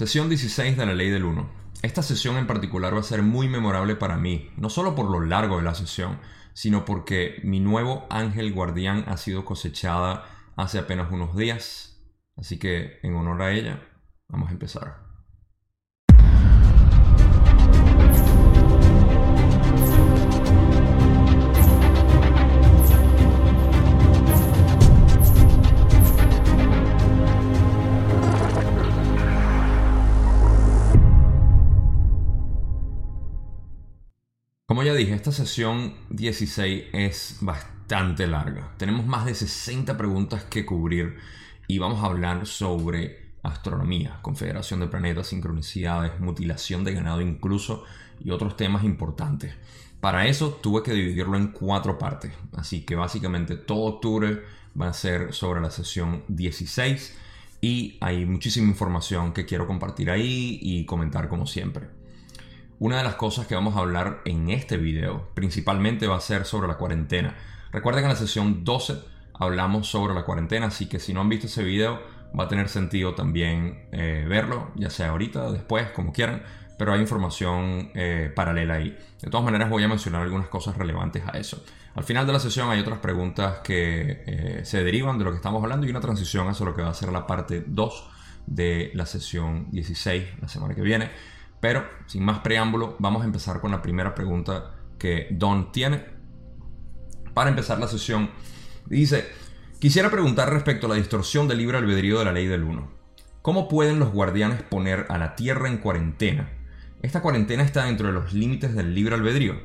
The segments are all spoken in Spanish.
Sesión 16 de la Ley del 1. Esta sesión en particular va a ser muy memorable para mí, no solo por lo largo de la sesión, sino porque mi nuevo ángel guardián ha sido cosechada hace apenas unos días. Así que en honor a ella, vamos a empezar. Como ya dije, esta sesión 16 es bastante larga. Tenemos más de 60 preguntas que cubrir y vamos a hablar sobre astronomía, confederación de planetas, sincronicidades, mutilación de ganado incluso y otros temas importantes. Para eso tuve que dividirlo en cuatro partes, así que básicamente todo octubre va a ser sobre la sesión 16 y hay muchísima información que quiero compartir ahí y comentar como siempre. Una de las cosas que vamos a hablar en este video principalmente va a ser sobre la cuarentena. Recuerden que en la sesión 12 hablamos sobre la cuarentena, así que si no han visto ese video va a tener sentido también eh, verlo, ya sea ahorita, después, como quieran, pero hay información eh, paralela ahí. De todas maneras voy a mencionar algunas cosas relevantes a eso. Al final de la sesión hay otras preguntas que eh, se derivan de lo que estamos hablando y una transición hacia lo que va a ser la parte 2 de la sesión 16 la semana que viene. Pero, sin más preámbulo, vamos a empezar con la primera pregunta que Don tiene. Para empezar la sesión, dice, quisiera preguntar respecto a la distorsión del libre albedrío de la ley del 1. ¿Cómo pueden los guardianes poner a la Tierra en cuarentena? ¿Esta cuarentena está dentro de los límites del libre albedrío?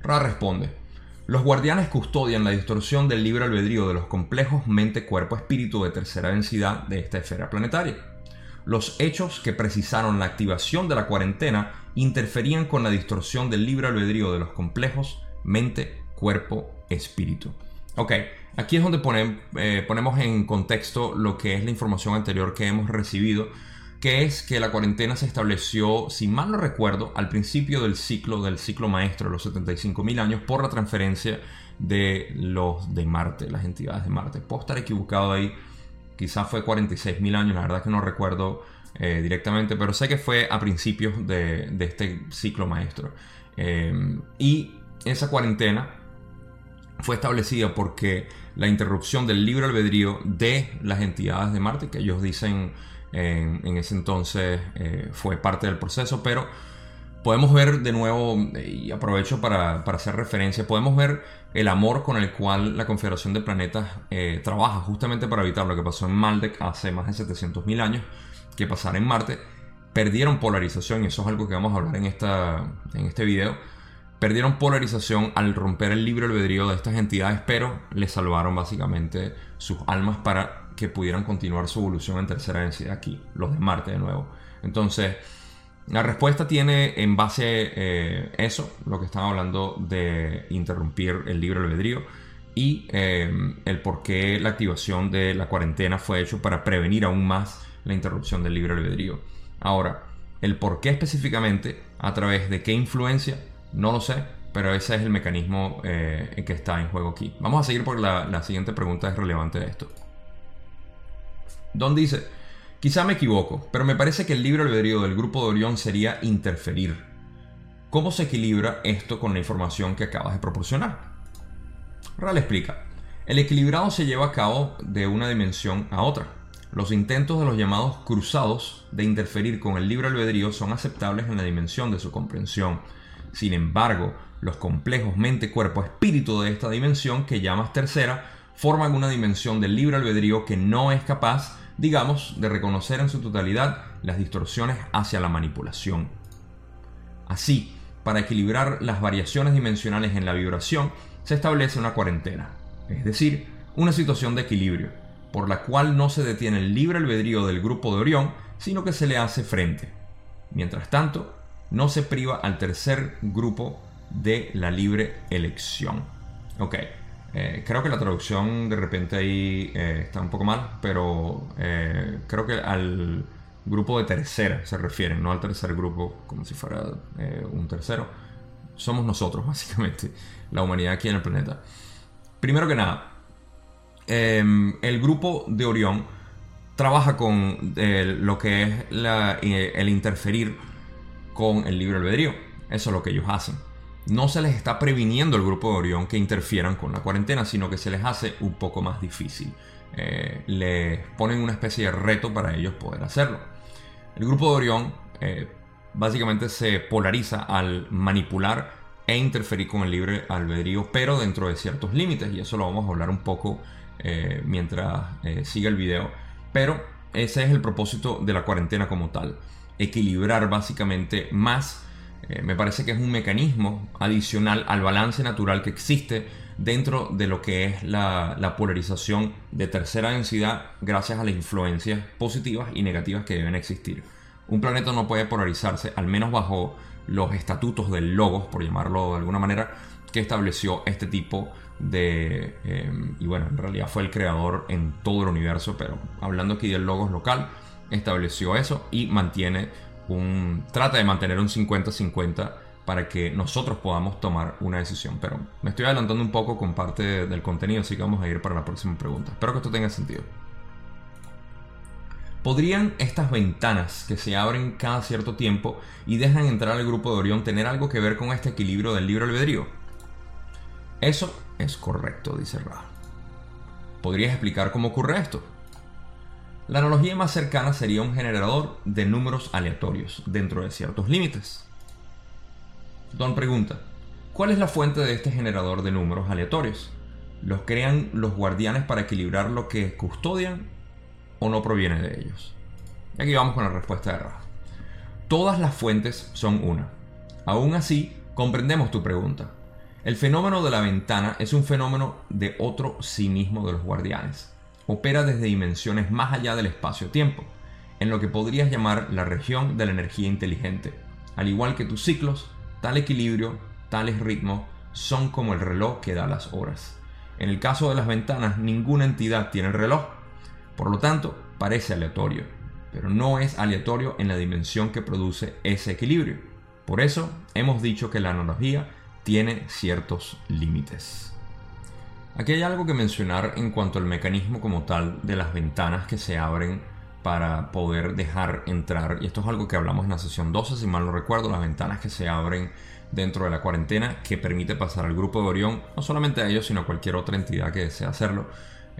Ra responde, los guardianes custodian la distorsión del libre albedrío de los complejos mente-cuerpo-espíritu de tercera densidad de esta esfera planetaria los hechos que precisaron la activación de la cuarentena interferían con la distorsión del libre albedrío de los complejos mente, cuerpo, espíritu. Ok, aquí es donde eh, ponemos en contexto lo que es la información anterior que hemos recibido, que es que la cuarentena se estableció, si mal no recuerdo, al principio del ciclo, del ciclo maestro de los 75.000 años, por la transferencia de los de Marte, las entidades de Marte. Puedo estar equivocado ahí, quizás fue 46.000 años, la verdad que no recuerdo eh, directamente, pero sé que fue a principios de, este ciclo maestro. Eh, y esa cuarentena fue establecida porque la interrupción del libre albedrío de las entidades de Marte, que ellos dicen en, ese entonces eh, fue parte del proceso, pero podemos ver de nuevo, y aprovecho para, hacer referencia, podemos ver el amor con el cual la Confederación de Planetas eh, trabaja justamente para evitar lo que pasó en Maldek hace más de 700.000 años, que pasara en Marte, perdieron polarización, y eso es algo que vamos a hablar en, esta, en este video, perdieron polarización al romper el libre albedrío de estas entidades, pero les salvaron básicamente sus almas para que pudieran continuar su evolución en tercera densidad aquí, los de Marte de nuevo. Entonces, la respuesta tiene en base eh, eso, lo que estaba hablando de interrumpir el libre albedrío y eh, el por qué la activación de la cuarentena fue hecho para prevenir aún más la interrupción del libre albedrío. Ahora, el por qué específicamente, a través de qué influencia, no lo sé, pero ese es el mecanismo eh, que está en juego aquí. Vamos a seguir por la, siguiente pregunta es relevante de esto. Don dice, Quizá me equivoco, pero me parece que el libre albedrío del grupo de Orión sería interferir. ¿Cómo se equilibra esto con la información que acabas de proporcionar? Ral explica. El equilibrado se lleva a cabo de una dimensión a otra. Los intentos de los llamados cruzados de interferir con el libre albedrío son aceptables en la dimensión de su comprensión. Sin embargo, los complejos mente-cuerpo-espíritu de esta dimensión, que llamas tercera, forman una dimensión del libre albedrío que no es capaz digamos, de reconocer en su totalidad las distorsiones hacia la manipulación. Así, para equilibrar las variaciones dimensionales en la vibración, se establece una cuarentena, es decir, una situación de equilibrio, por la cual no se detiene el libre albedrío del grupo de Orión, sino que se le hace frente. Mientras tanto, no se priva al tercer grupo de la libre elección. Ok, eh, creo que la traducción de repente ahí eh, está un poco mal, pero eh, creo que al grupo de tercera se refieren, no al tercer grupo como si fuera un tercero. Somos nosotros, básicamente, la humanidad aquí en el planeta. Primero que nada, em, el grupo de Orión trabaja con lo que es el interferir con el libre albedrío. Eso es lo que ellos hacen. No se les está previniendo el grupo de Orión que interfieran con la cuarentena, sino que se les hace un poco más difícil. Eh, les ponen una especie de reto para ellos poder hacerlo. El grupo de Orión básicamente se polariza al manipular e interferir con el libre albedrío, pero dentro de ciertos límites, y eso lo vamos a hablar un poco eh, mientras eh, siga el video. Pero ese es el propósito de la cuarentena como tal, equilibrar básicamente más. Eh, me parece que es un mecanismo adicional al balance natural que existe dentro de lo que es la, la, polarización de tercera densidad gracias a las influencias positivas y negativas que deben existir. Un planeta no puede polarizarse, al menos bajo los estatutos del logos, por llamarlo de alguna manera, que estableció este tipo de... Em, y bueno, en realidad fue el creador en todo el universo, pero hablando aquí del logos local, estableció eso y mantiene trata de mantener un 50-50 para que nosotros podamos tomar una decisión. Pero me estoy adelantando un poco con parte del contenido, así que vamos a ir para la próxima pregunta. Espero que esto tenga sentido. ¿Podrían estas ventanas que se abren cada cierto tiempo y dejan entrar al grupo de Orión tener algo que ver con este equilibrio del libro albedrío? Eso es correcto, dice Ra. ¿Podrías explicar cómo ocurre esto? La analogía más cercana sería un generador de números aleatorios dentro de ciertos límites. Don pregunta, ¿cuál es la fuente de este generador de números aleatorios? ¿Los crean los guardianes para equilibrar lo que custodian o no proviene de ellos? Y aquí vamos con la respuesta de. Todas las fuentes son una. Aún así, comprendemos tu pregunta. El fenómeno de la ventana es un fenómeno de otro sí mismo de los guardianes. Opera desde dimensiones más allá del espacio-tiempo, en lo que podrías llamar la región de la energía inteligente. Al igual que tus ciclos, tal equilibrio, tales ritmos, son como el reloj que da las horas. En el caso de las ventanas, ninguna entidad tiene el reloj, por lo tanto, parece aleatorio, pero no es aleatorio en la dimensión que produce ese equilibrio. Por eso hemos dicho que la analogía tiene ciertos límites. Aquí hay algo que mencionar en cuanto al mecanismo como tal de las ventanas que se abren para poder dejar entrar, y esto es algo que hablamos en la sesión 12, si mal no recuerdo, las ventanas que se abren dentro de la cuarentena que permite pasar al grupo de Orión, no solamente a ellos, sino a cualquier otra entidad que desee hacerlo,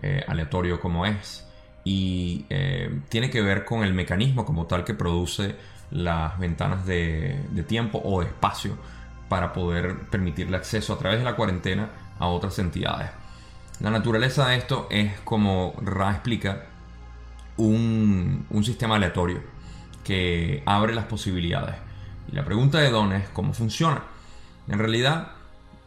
eh, aleatorio como es y eh, tiene que ver con el mecanismo como tal que produce las ventanas de, tiempo o de espacio para poder permitirle acceso a través de la cuarentena a otras entidades. La naturaleza de esto es, como Ra explica, un, un sistema aleatorio que abre las posibilidades. Y la pregunta de Don es cómo funciona. En realidad,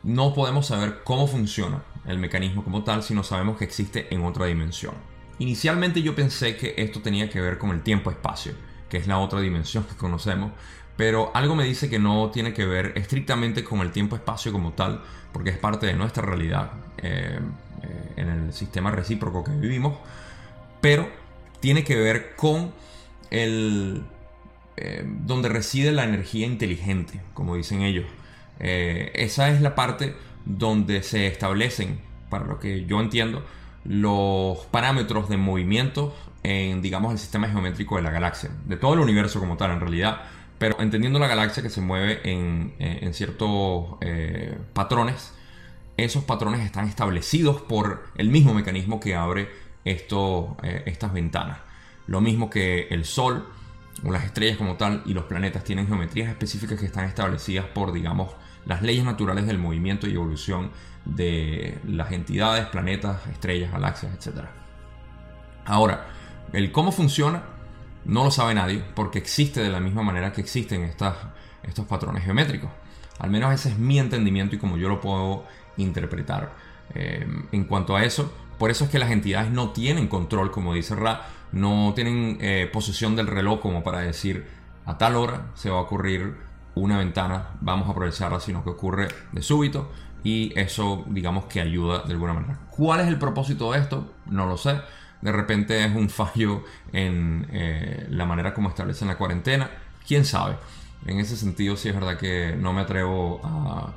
no podemos saber cómo funciona el mecanismo como tal si no sabemos que existe en otra dimensión. Inicialmente yo pensé que esto tenía que ver con el tiempo-espacio, que es la otra dimensión que conocemos, pero algo me dice que no tiene que ver estrictamente con el tiempo-espacio como tal, porque es parte de nuestra realidad eh, en el sistema recíproco que vivimos, pero tiene que ver con el eh, donde reside la energía inteligente, como dicen ellos. esa es la parte donde se establecen, para lo que yo entiendo, los parámetros de movimiento en, digamos, el sistema geométrico de la galaxia, de todo el universo como tal en realidad, pero entendiendo la galaxia que se mueve en, eh, ciertos eh, patrones, esos patrones están establecidos por el mismo mecanismo que abre eh, estas ventanas. Lo mismo que el Sol o las estrellas como tal y los planetas tienen geometrías específicas que están establecidas por, digamos, las leyes naturales del movimiento y evolución de las entidades, planetas, estrellas, galaxias, etc. Ahora, el cómo funciona no lo sabe nadie porque existe de la misma manera que existen estos patrones geométricos. Al menos ese es mi entendimiento y como yo lo puedo interpretar. Eh, en cuanto a eso, por eso es que las entidades no tienen control, como dice Ra, no tienen eh, posesión del reloj como para decir a tal hora se va a ocurrir una ventana, vamos a aprovecharla, sino que ocurre de súbito y eso digamos que ayuda de alguna manera. ¿Cuál es el propósito de esto? No lo sé. De repente es un fallo en eh, la manera como establecen la cuarentena. ¿Quién sabe? En ese sentido sí es verdad que no me atrevo a,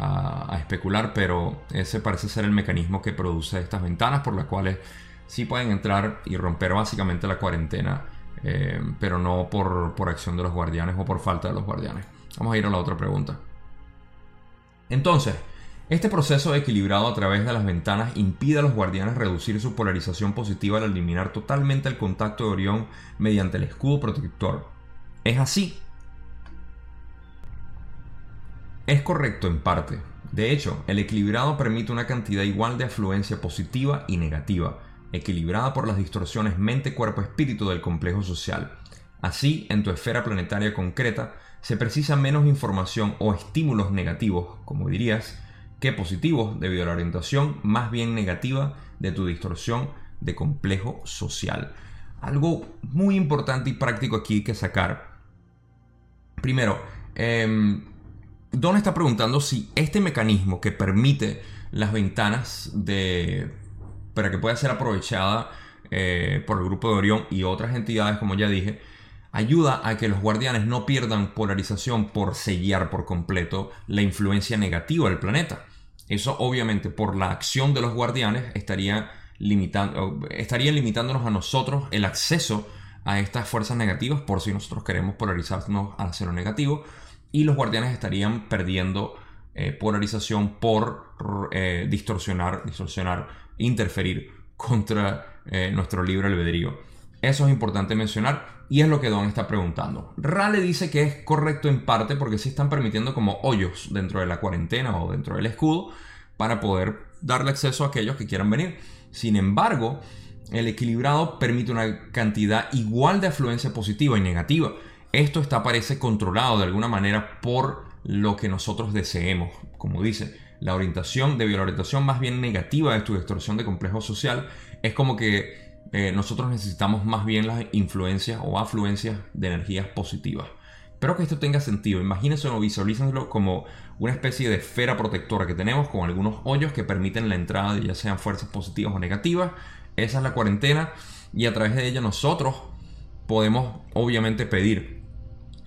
a especular, pero ese parece ser el mecanismo que produce estas ventanas por las cuales sí pueden entrar y romper básicamente la cuarentena, eh, pero no por, por acción de los guardianes o por falta de los guardianes. Vamos a ir a la otra pregunta. Entonces, este proceso equilibrado a través de las ventanas impide a los guardianes reducir su polarización positiva al eliminar totalmente el contacto de Orión mediante el escudo protector. ¿Es así? Es correcto en parte. De hecho, el equilibrado permite una cantidad igual de afluencia positiva y negativa, equilibrada por las distorsiones mente-cuerpo-espíritu del complejo social. Así, en tu esfera planetaria concreta, se precisa menos información o estímulos negativos, como dirías, que positivos debido a la orientación más bien negativa de tu distorsión de complejo social. Algo muy importante y práctico aquí que sacar. Primero, eh, Don está preguntando si este mecanismo que permite las ventanas de, para que pueda ser aprovechada eh, por el grupo de Orión y otras entidades, como ya dije, ayuda a que los guardianes no pierdan polarización por sellar por completo la influencia negativa del planeta. Eso obviamente por la acción de los guardianes estaría, limitando, estaría limitándonos a nosotros el acceso a estas fuerzas negativas por si nosotros queremos polarizarnos hacia lo negativo y los guardianes estarían perdiendo eh, polarización por eh, distorsionar, distorsionar, interferir contra eh, nuestro libre albedrío. Eso es importante mencionar y es lo que Don está preguntando. Rale dice que es correcto en parte porque sí están permitiendo como hoyos dentro de la cuarentena o dentro del escudo para poder darle acceso a aquellos que quieran venir. Sin embargo, el equilibrado permite una cantidad igual de afluencia positiva y negativa esto está parece controlado de alguna manera por lo que nosotros deseemos. Como dice, la orientación, debido a la orientación más bien negativa de tu distorsión de complejo social, es como que eh, nosotros necesitamos más bien las influencias o afluencias de energías positivas. Espero que esto tenga sentido. Imagínense o visualícenlo como una especie de esfera protectora que tenemos con algunos hoyos que permiten la entrada de ya sean fuerzas positivas o negativas. Esa es la cuarentena y a través de ella nosotros podemos obviamente pedir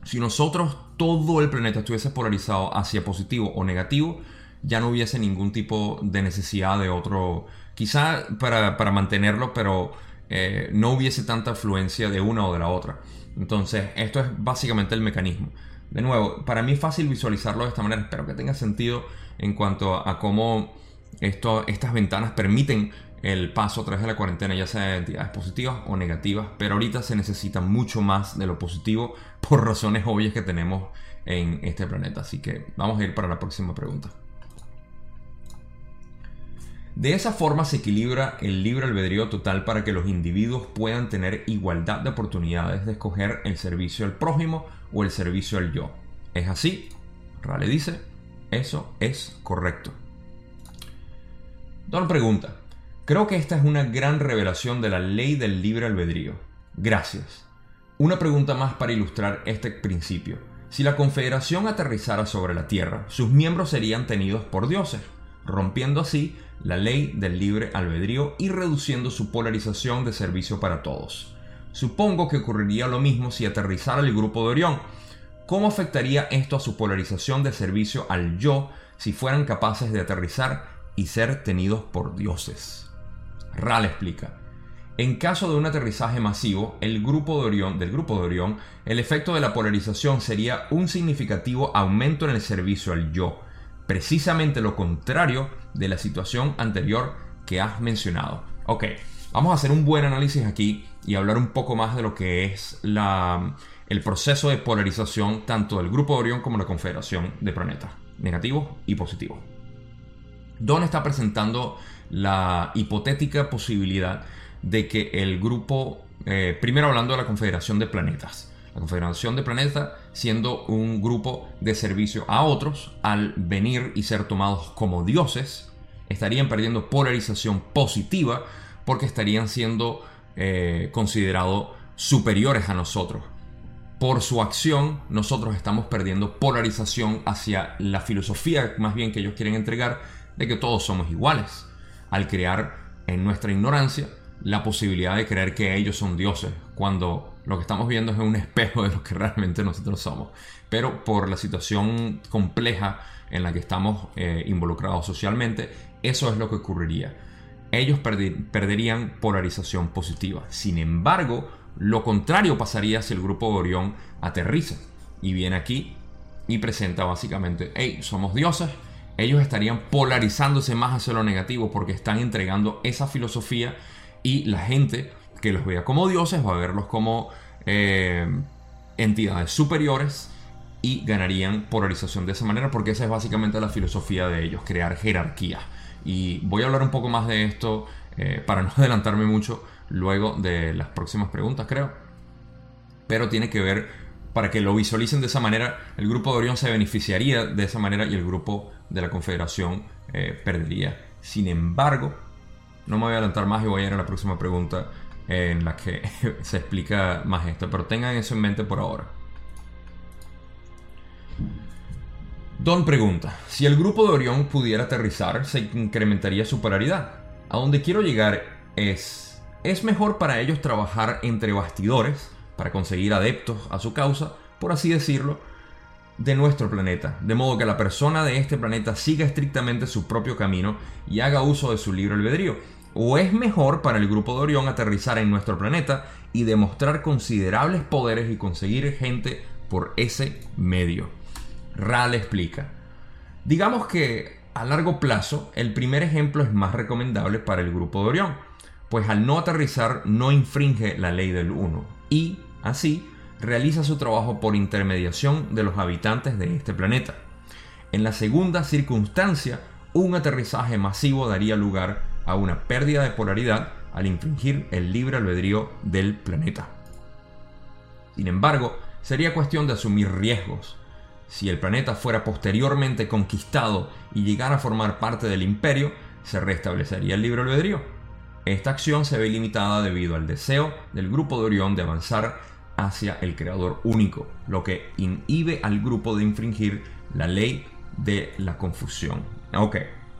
si nosotros todo el planeta estuviese polarizado hacia positivo o negativo, ya no hubiese ningún tipo de necesidad de otro, quizá para, mantenerlo, pero eh, no hubiese tanta afluencia de una o de la otra. Entonces, esto es básicamente el mecanismo. De nuevo, para mí es fácil visualizarlo de esta manera, espero que tenga sentido en cuanto a cómo esto, estas ventanas permiten el paso a través de la cuarentena, ya sea de entidades positivas o negativas, pero ahorita se necesita mucho más de lo positivo por razones obvias que tenemos en este planeta. Así que vamos a ir para la próxima pregunta. De esa forma se equilibra el libre albedrío total para que los individuos puedan tener igualdad de oportunidades de escoger el servicio al prójimo o el servicio al yo. ¿Es así? Rale dice, eso es correcto. Don pregunta, Creo que esta es una gran revelación de la ley del libre albedrío. Gracias. Una pregunta más para ilustrar este principio. Si la Confederación aterrizara sobre la Tierra, sus miembros serían tenidos por dioses, rompiendo así la ley del libre albedrío y reduciendo su polarización de servicio para todos. Supongo que ocurriría lo mismo si aterrizara el grupo de Orión. ¿Cómo afectaría esto a su polarización de servicio al yo si fueran capaces de aterrizar y ser tenidos por dioses? RAL explica. En caso de un aterrizaje masivo, el grupo de Orión, del grupo de Orión, el efecto de la polarización sería un significativo aumento en el servicio al yo, precisamente lo contrario de la situación anterior que has mencionado. Ok, vamos a hacer un buen análisis aquí y hablar un poco más de lo que es la, el proceso de polarización tanto del grupo de Orión como la confederación de planetas, negativo y positivo. Don está presentando la hipotética posibilidad de que el grupo, eh, primero hablando de la Confederación de Planetas, la Confederación de Planetas siendo un grupo de servicio a otros, al venir y ser tomados como dioses, estarían perdiendo polarización positiva porque estarían siendo eh, considerados superiores a nosotros. Por su acción, nosotros estamos perdiendo polarización hacia la filosofía más bien que ellos quieren entregar de que todos somos iguales al crear en nuestra ignorancia la posibilidad de creer que ellos son dioses, cuando lo que estamos viendo es un espejo de lo que realmente nosotros somos. Pero por la situación compleja en la que estamos eh, involucrados socialmente, eso es lo que ocurriría. ellos perderían polarización positiva. Sin embargo, lo contrario pasaría si el grupo de Orión aterriza y viene aquí y presenta básicamente, hey, somos dioses. Ellos estarían polarizándose más hacia lo negativo porque están entregando esa filosofía y la gente que los vea como dioses va a verlos como eh, entidades superiores y ganarían polarización de esa manera porque esa es básicamente la filosofía de ellos, crear jerarquías. Y voy a hablar un poco más de esto eh, para no adelantarme mucho luego de las próximas preguntas, creo. Pero tiene que ver, para que lo visualicen de esa manera, el grupo de Orión se beneficiaría de esa manera y el grupo de la Confederación eh, perdería. Sin embargo, no me voy a adelantar más y voy a ir a la próxima pregunta en la que se explica más esto, pero tengan eso en mente por ahora. Don pregunta, si el grupo de Orión pudiera aterrizar, se incrementaría su polaridad. A donde quiero llegar es, es mejor para ellos trabajar entre bastidores para conseguir adeptos a su causa, por así decirlo, de nuestro planeta, de modo que la persona de este planeta siga estrictamente su propio camino y haga uso de su libre albedrío. ¿O es mejor para el grupo de Orión aterrizar en nuestro planeta y demostrar considerables poderes y conseguir gente por ese medio? Ral explica. Digamos que a largo plazo el primer ejemplo es más recomendable para el grupo de Orión, pues al no aterrizar no infringe la ley del 1 y, así, realiza su trabajo por intermediación de los habitantes de este planeta. En la segunda circunstancia, un aterrizaje masivo daría lugar a una pérdida de polaridad al infringir el libre albedrío del planeta. Sin embargo, sería cuestión de asumir riesgos. Si el planeta fuera posteriormente conquistado y llegara a formar parte del imperio, se restablecería el libre albedrío. Esta acción se ve limitada debido al deseo del grupo de Orión de avanzar hacia el creador único, lo que inhibe al grupo de infringir la ley de la confusión. Ok,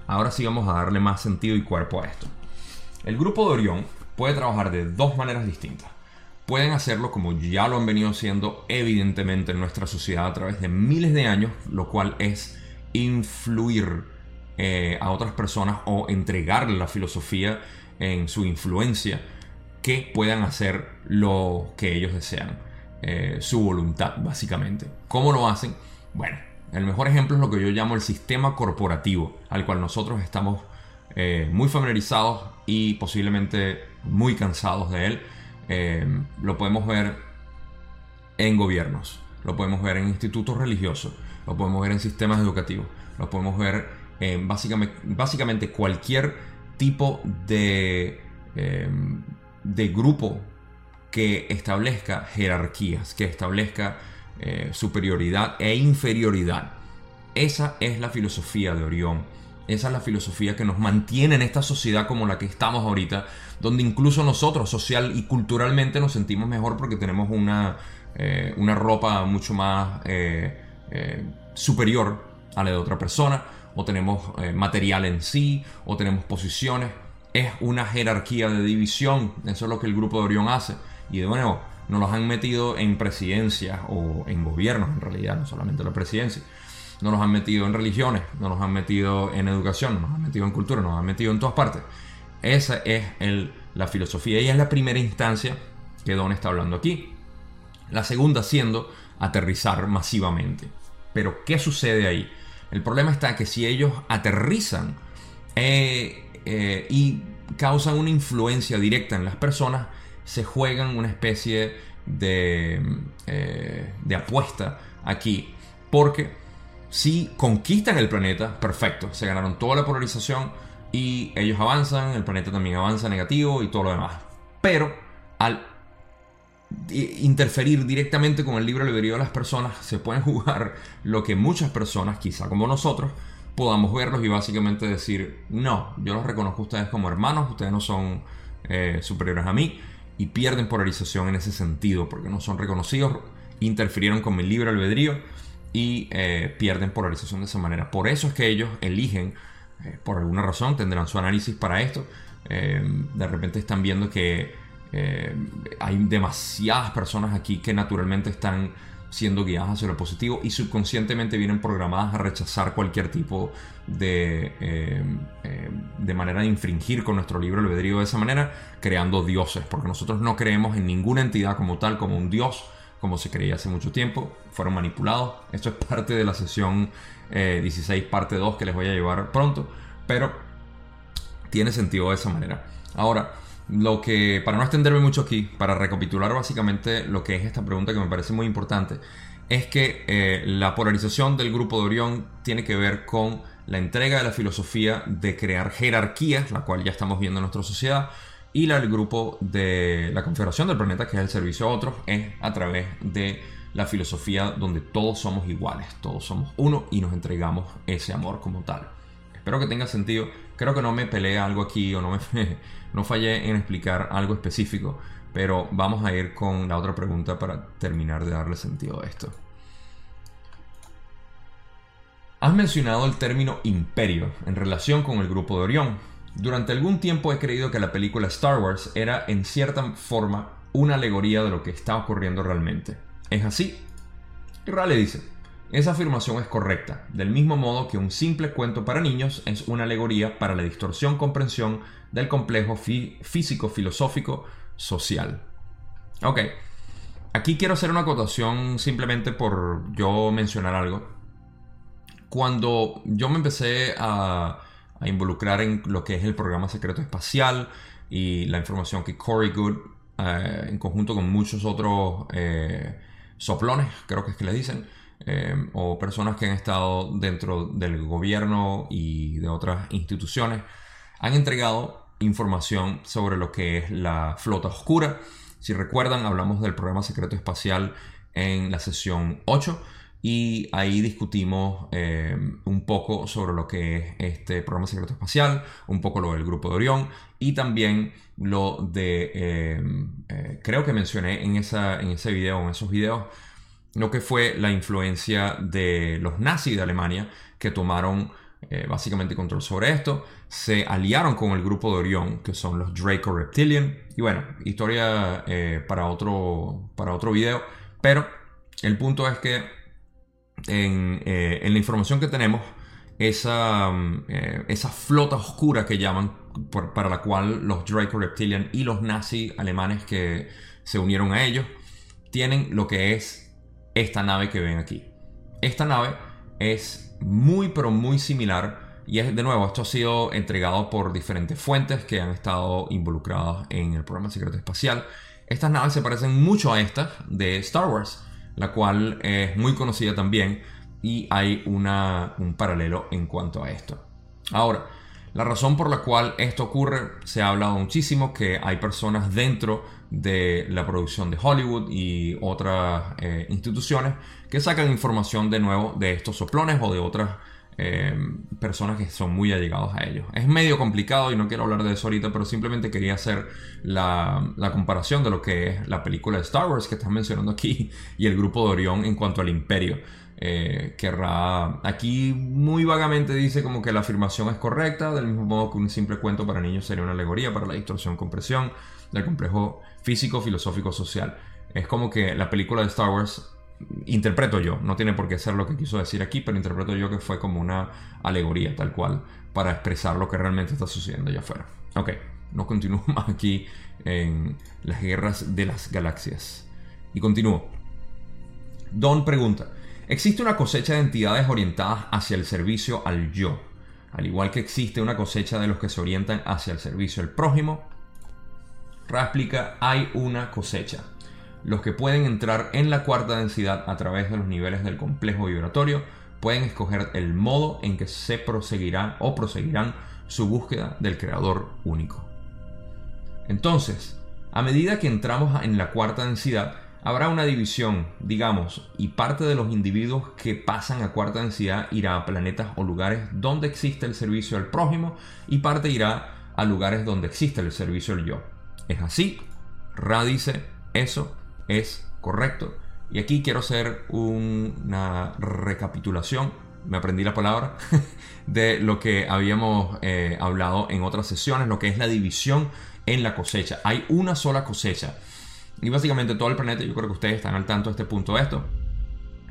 ahora sí vamos a darle más sentido y cuerpo a esto. El grupo de Orión puede trabajar de dos maneras distintas. Pueden hacerlo como ya lo han venido haciendo evidentemente en nuestra sociedad a través de miles de años, lo cual es influir eh, a otras personas o entregarle la filosofía en su influencia que puedan hacer lo que ellos desean, eh, su voluntad básicamente. ¿Cómo lo hacen? Bueno, el mejor ejemplo es lo que yo llamo el sistema corporativo, al cual nosotros estamos eh, muy familiarizados y posiblemente muy cansados de él. Eh, lo podemos ver en gobiernos, lo podemos ver en institutos religiosos, lo podemos ver en sistemas educativos, lo podemos ver en básicamente, básicamente cualquier tipo de de grupo que establezca jerarquías, que establezca eh, superioridad e inferioridad. Esa es la filosofía de Orión. Esa es la filosofía que nos mantiene en esta sociedad como la que estamos ahorita, donde incluso nosotros social y culturalmente nos sentimos mejor porque tenemos una, eh, una ropa mucho más eh, superior a la de otra persona, o tenemos material en sí, o tenemos posiciones es una jerarquía de división. Eso es lo que el grupo de Orión hace. Y de nuevo, nos los han metido en presidencias o en gobiernos, en realidad, no solamente la presidencia. Nos los han metido en religiones, nos los han metido en educación, nos han metido en cultura, nos han metido en todas partes. Esa es la filosofía y es la primera instancia que Don está hablando aquí. La segunda siendo aterrizar masivamente. Pero, ¿qué sucede ahí? El problema está que si ellos aterrizan, eh, eh, y causan una influencia directa en las personas, se juegan una especie de, eh, de apuesta aquí. Porque si conquistan el planeta, perfecto, se ganaron toda la polarización y ellos avanzan, el planeta también avanza negativo y todo lo demás. Pero al interferir directamente con el libre albedrío de las personas, se pueden jugar lo que muchas personas, quizá como nosotros, podamos verlos y básicamente decir, no, yo los reconozco a ustedes como hermanos, ustedes no son eh, superiores a mí y pierden polarización en ese sentido porque no son reconocidos, interfirieron con mi libre albedrío y eh, pierden polarización de esa manera. Por eso es que ellos eligen, eh, por alguna razón, tendrán su análisis para esto, de repente están viendo que hay demasiadas personas aquí que naturalmente están siendo guiadas hacia lo positivo y subconscientemente vienen programadas a rechazar cualquier tipo de, eh, eh, de manera de infringir con nuestro libro albedrío de esa manera, creando dioses, porque nosotros no creemos en ninguna entidad como tal, como un dios, como se creía hace mucho tiempo, fueron manipulados. Esto es parte de la sesión 16, eh, parte 2 que les voy a llevar pronto, pero tiene sentido de esa manera. Ahora, lo que, para no extenderme mucho aquí, para recapitular básicamente lo que es esta pregunta que me parece muy importante, es que eh, la polarización del grupo de Orión tiene que ver con la entrega de la filosofía de crear jerarquías, la cual ya estamos viendo en nuestra sociedad, y la del grupo de la Confederación del Planeta, que es el servicio a otros, es a través de la filosofía donde todos somos iguales, todos somos uno y nos entregamos ese amor como tal. Espero que tenga sentido. Creo que no me peleé algo aquí o no me no fallé en explicar algo específico, pero vamos a ir con la otra pregunta para terminar de darle sentido a esto. Has mencionado el término imperio en relación con el grupo de Orión. Durante algún tiempo he creído que la película Star Wars era en cierta forma una alegoría de lo que está ocurriendo realmente. ¿Es así? Y Raleigh dice, esa afirmación es correcta, del mismo modo que un simple cuento para niños es una alegoría para la distorsión comprensión del complejo físico, filosófico, social. Ok, aquí quiero hacer una acotación simplemente por yo mencionar algo. Cuando yo me empecé a, involucrar en lo que es el programa secreto espacial y la información que Corey Good, eh, en conjunto con muchos otros eh, soplones, creo que es que le dicen, Em, o personas que han estado dentro del gobierno y de otras instituciones han entregado información sobre lo que es la flota oscura. Si recuerdan, hablamos del programa secreto espacial en la sesión 8 y ahí discutimos em, un poco sobre lo que es este programa secreto espacial, un poco lo del grupo de Orión y también lo de, em, eh, creo que mencioné en, esa, en ese video, en esos videos, lo que fue la influencia de los nazis de Alemania que tomaron eh, básicamente control sobre esto, se aliaron con el grupo de Orión, que son los Draco Reptilian, y bueno, historia eh, para, otro, para otro video, pero el punto es que en, eh, la información que tenemos, esa, esa flota oscura que llaman, para la cual los Draco Reptilian y los nazis alemanes que se unieron a ellos, tienen lo que es esta nave que ven aquí. Esta nave es muy pero muy similar y es de nuevo, esto ha sido entregado por diferentes fuentes que han estado involucradas en el programa secreto espacial. Estas naves se parecen mucho a estas de Star Wars, la cual es muy conocida también y hay una, un paralelo en cuanto a esto. Ahora, la razón por la cual esto ocurre, se ha hablado muchísimo que hay personas dentro de la producción de Hollywood y otras eh, instituciones que sacan información de nuevo de estos soplones o de otras eh, personas que son muy allegados a ellos. Es medio complicado y no quiero hablar de eso ahorita, pero simplemente quería hacer la, la, comparación de lo que es la película de Star Wars que están mencionando aquí y el grupo de Orión en cuanto al imperio. Eh, querrá, aquí muy vagamente dice como que la afirmación es correcta, del mismo modo que un simple cuento para niños sería una alegoría para la distorsión compresión del complejo físico, filosófico, social. Es como que la película de Star Wars, interpreto yo, no tiene por qué ser lo que quiso decir aquí, pero interpreto yo que fue como una alegoría tal cual para expresar lo que realmente está sucediendo allá afuera. Ok, no continúo más aquí en las guerras de las galaxias. Y continúo. Don pregunta, ¿existe una cosecha de entidades orientadas hacia el servicio al yo? Al igual que existe una cosecha de los que se orientan hacia el servicio al prójimo, Ra explica, hay una cosecha. Los que pueden entrar en la cuarta densidad a través de los niveles del complejo vibratorio pueden escoger el modo en que se proseguirá o proseguirán su búsqueda del creador único. Entonces, a medida que entramos en la cuarta densidad, habrá una división, digamos, y parte de los individuos que pasan a cuarta densidad irá a planetas o lugares donde existe el servicio al prójimo y parte irá a lugares donde existe el servicio al yo es así. Ra dice, eso es correcto. Y aquí quiero hacer una recapitulación, me aprendí la palabra, de lo que habíamos eh, hablado en otras sesiones, lo que es la división en la cosecha. Hay una sola cosecha. Y básicamente todo el planeta, yo creo que ustedes están al tanto de este punto de esto,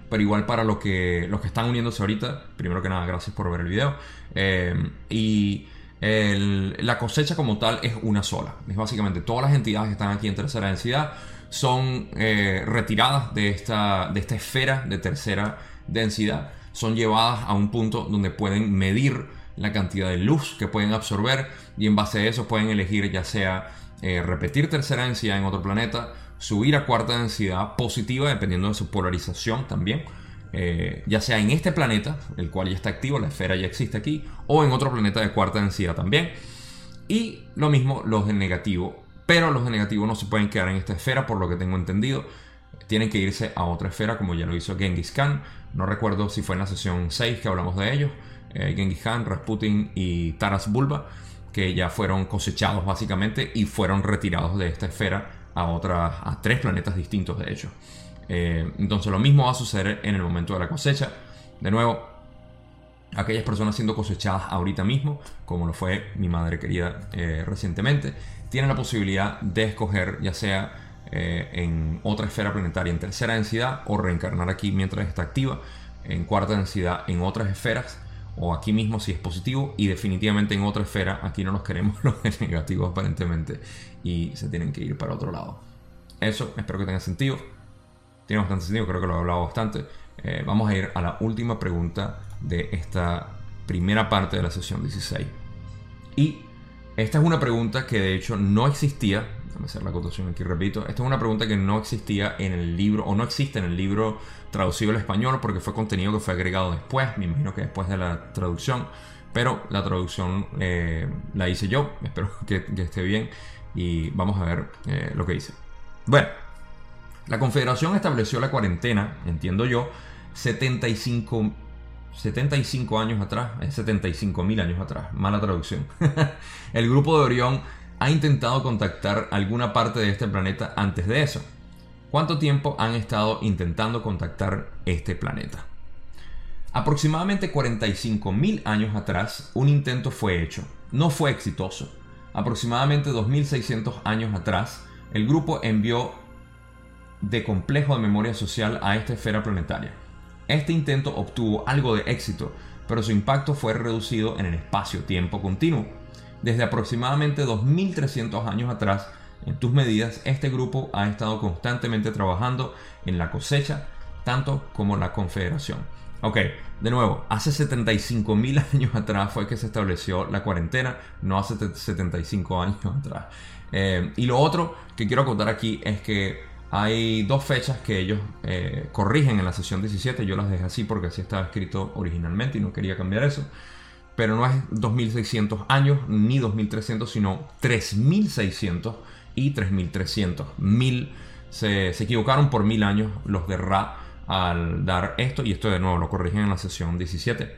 pero igual para lo que, los que están uniéndose ahorita, primero que nada, gracias por ver el video. Eh, y la cosecha como tal es una sola. Es básicamente todas las entidades que están aquí en tercera densidad son eh, retiradas de esta, de esta esfera de tercera densidad. Son llevadas a un punto donde pueden medir la cantidad de luz que pueden absorber y en base a eso pueden elegir ya sea eh, repetir tercera densidad en otro planeta, subir a cuarta densidad positiva dependiendo de su polarización también, eh, ya sea en este planeta, el cual ya está activo, la esfera ya existe aquí, o en otro planeta de cuarta densidad también. Y lo mismo los de negativo, pero los de negativo no se pueden quedar en esta esfera por lo que tengo entendido. Tienen que irse a otra esfera como ya lo hizo Genghis Khan. No recuerdo si fue en la sesión 6 que hablamos de ellos eh, Genghis Khan, Rasputin y Taras Bulba, que ya fueron cosechados básicamente y fueron retirados de esta esfera a, otras, a tres planetas distintos de hecho. Eh, entonces lo mismo va a suceder en el momento de la cosecha. De nuevo, aquellas personas siendo cosechadas ahorita mismo, como lo fue mi madre querida eh, recientemente, tienen la posibilidad de escoger ya sea eh, en otra esfera planetaria en tercera densidad o reencarnar aquí mientras está activa, en cuarta densidad en otras esferas o aquí mismo si es positivo y definitivamente en otra esfera aquí no nos queremos los negativos aparentemente y se tienen que ir para otro lado. Eso espero que tenga sentido. Tiene bastante sentido creo que lo he hablado bastante. Eh, vamos a ir a la última pregunta de esta primera parte de la sesión 16 y esta es una pregunta que de hecho no existía Déjame hacer la acotación aquí, repito. Esta es una pregunta que no existía en el libro, o no existe en el libro traducido al español, porque fue contenido que fue agregado después, me imagino que después de la traducción. Pero la traducción eh, la hice yo, espero que, esté bien. Y vamos a ver eh, lo que dice. Bueno, la Confederación estableció la cuarentena, entiendo yo, 75 75 años atrás, 75 mil años atrás, mala traducción. el grupo de Orión ha intentado contactar alguna parte de este planeta antes de eso. ¿Cuánto tiempo han estado intentando contactar este planeta? Aproximadamente 45.000 años atrás, un intento fue hecho. No fue exitoso. Aproximadamente 2.600 años atrás, el grupo envió de complejo de memoria social a esta esfera planetaria. Este intento obtuvo algo de éxito, pero su impacto fue reducido en el espacio-tiempo continuo. Desde aproximadamente 2300 años atrás, en tus medidas, este grupo ha estado constantemente trabajando en la cosecha, tanto como la confederación. Ok, de nuevo, hace 75.000 años atrás fue que se estableció la cuarentena, no hace 75 años atrás. Eh, y lo otro que quiero contar aquí es que hay dos fechas que ellos eh, corrigen en la sesión 17, yo las dejé así porque así estaba escrito originalmente y no quería cambiar eso pero no es 2600 años ni 2300, sino 3600 y 3300. Mil, se, equivocaron por mil años los de Ra al dar esto, y esto de nuevo lo corrigen en la sesión 17.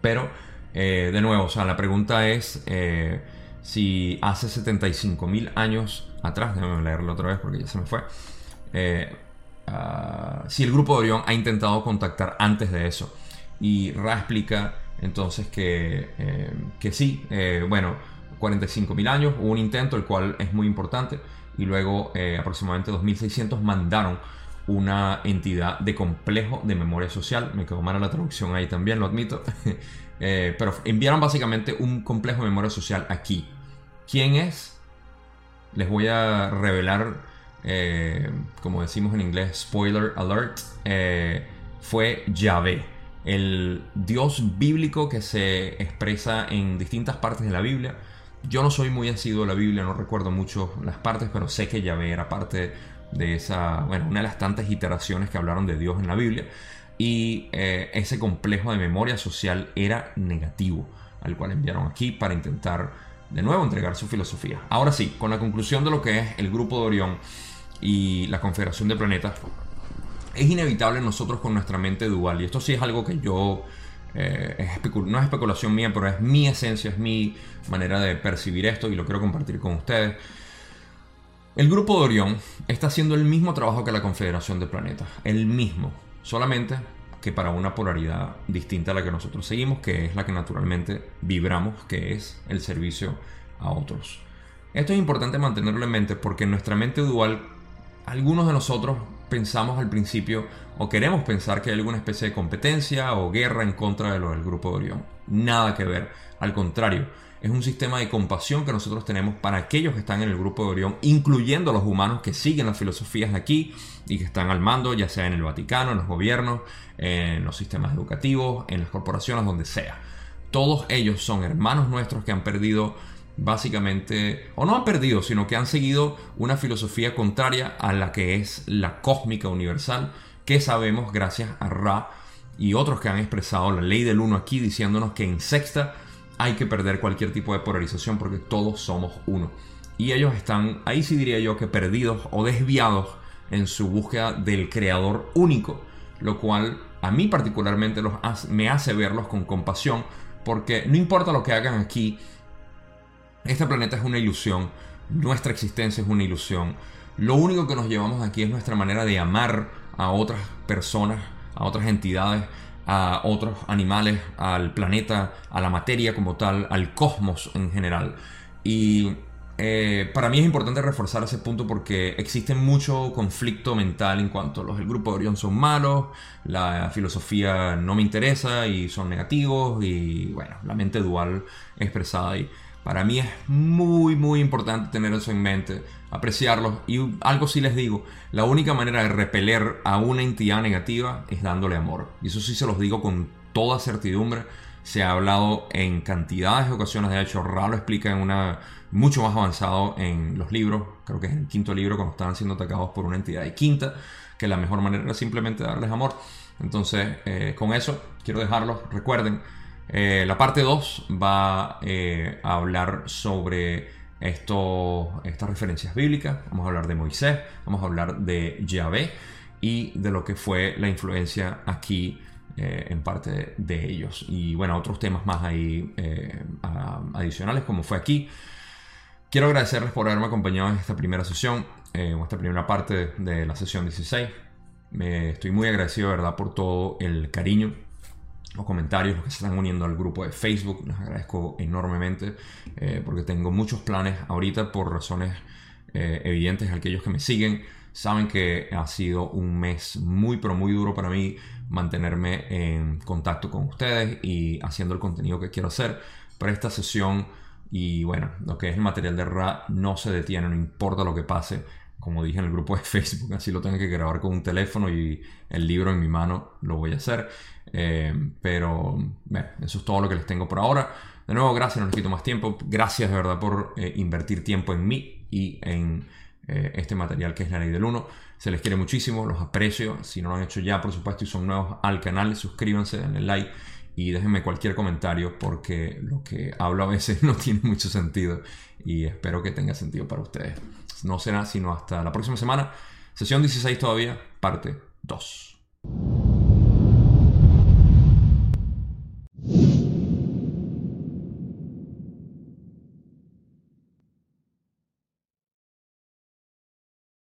Pero, eh, de nuevo, o sea, la pregunta es eh, si hace 75 mil años atrás, déjame leerlo otra vez porque ya se me fue. Eh, ah, si el grupo de Orión ha intentado contactar antes de eso. Y Ra explica entonces que, eh, que sí, eh, bueno, 45.000 años, hubo un intento, el cual es muy importante, y luego eh, aproximadamente 2.600 mandaron una entidad de complejo de memoria social, me quedó mala la traducción ahí también, lo admito, pero enviaron básicamente un complejo de memoria social aquí. ¿Quién es? Les voy a revelar, como decimos en inglés, spoiler alert, fue Yahvé el Dios bíblico que se expresa en distintas partes de la Biblia. Yo no soy muy asiduo de la Biblia, no recuerdo mucho las partes, pero sé que Yahvé era parte de esa, bueno, una de las tantas iteraciones que hablaron de Dios en la Biblia. Y eh, ese complejo de memoria social era negativo, al cual enviaron aquí para intentar de nuevo entregar su filosofía. Ahora sí, con la conclusión de lo que es el grupo de Orión y la Confederación de Planetas, es inevitable nosotros con nuestra mente dual. Y esto sí es algo que yo, eh, no es especulación mía, pero es mi esencia, es mi manera de percibir esto y lo quiero compartir con ustedes. El grupo de Orión está haciendo el mismo trabajo que la Confederación de Planetas, el mismo, solamente que para una polaridad distinta a la que nosotros seguimos, que es la que naturalmente vibramos, que es el servicio a otros. Esto es importante mantenerlo en mente porque en nuestra mente dual, algunos de nosotros pensamos al principio o queremos pensar que hay alguna especie de competencia o guerra en contra de lo del grupo de Orión. Nada que ver, al contrario, es un sistema de compasión que nosotros tenemos para aquellos que están en el grupo de Orión, incluyendo los humanos que siguen las filosofías de aquí y que están al mando, ya sea en el Vaticano, en los gobiernos, en los sistemas educativos, en las corporaciones, donde sea. Todos ellos son hermanos nuestros que han perdido básicamente, o no han perdido, sino que han seguido una filosofía contraria a la que es la cósmica universal, que sabemos gracias a Ra y otros que han expresado la ley del uno aquí, diciéndonos que en sexta hay que perder cualquier tipo de polarización porque todos somos uno. Y ellos están, ahí sí diría yo que perdidos o desviados en su búsqueda del creador único, lo cual a mí particularmente los me hace verlos con compasión, porque no importa lo que hagan aquí, este planeta es una ilusión, nuestra existencia es una ilusión. Lo único que nos llevamos aquí es nuestra manera de amar a otras personas, a otras entidades, a otros animales, al planeta, a la materia como tal, al cosmos en general. Y eh, para mí es importante reforzar ese punto porque existe mucho conflicto mental en cuanto a los del grupo de Orión son malos, la filosofía no me interesa y son negativos y bueno, la mente dual expresada ahí. Para mí es muy, muy importante tener eso en mente, apreciarlos. Y algo sí les digo, la única manera de repeler a una entidad negativa es dándole amor. Y eso sí se los digo con toda certidumbre. Se ha hablado en cantidades de ocasiones, de hecho, Ra lo explica en una mucho más avanzado en los libros, creo que es el quinto libro cuando están siendo atacados por una entidad de quinta, que la mejor manera es simplemente darles amor. Entonces, eh, con eso quiero dejarlos. Recuerden, eh, la parte 2 va eh, a hablar sobre esto, estas referencias bíblicas. Vamos a hablar de Moisés, vamos a hablar de Yahvé y de lo que fue la influencia aquí eh, en parte de ellos. Y bueno, otros temas más ahí adicionales como fue aquí. Quiero agradecerles por haberme acompañado en esta primera sesión, en esta primera parte de la sesión 16. estoy muy agradecido, ¿verdad?, por todo el cariño los comentarios, los que se están uniendo al grupo de Facebook. Les agradezco enormemente eh, porque tengo muchos planes ahorita por razones eh, evidentes. Aquellos que me siguen saben que ha sido un mes muy pero muy duro para mí mantenerme en contacto con ustedes y haciendo el contenido que quiero hacer. Para esta sesión y bueno, lo que es el material de RA no se detiene, no importa lo que pase como dije en el grupo de Facebook, así lo tengo que grabar con un teléfono y el libro en mi mano lo voy a hacer. Eh, pero eso es todo lo que les tengo por ahora. De nuevo, gracias, no les quito más tiempo. Gracias de verdad por eh, invertir tiempo en mí y en eh, este material que es la ley del 1. Se les quiere muchísimo, los aprecio. Si no lo han hecho ya, por supuesto, y son nuevos al canal, suscríbanse, denle like y déjenme cualquier comentario porque lo que hablo a veces no tiene mucho sentido y espero que tenga sentido para ustedes no será sino hasta la próxima semana. Sesión 16 todavía, parte 2.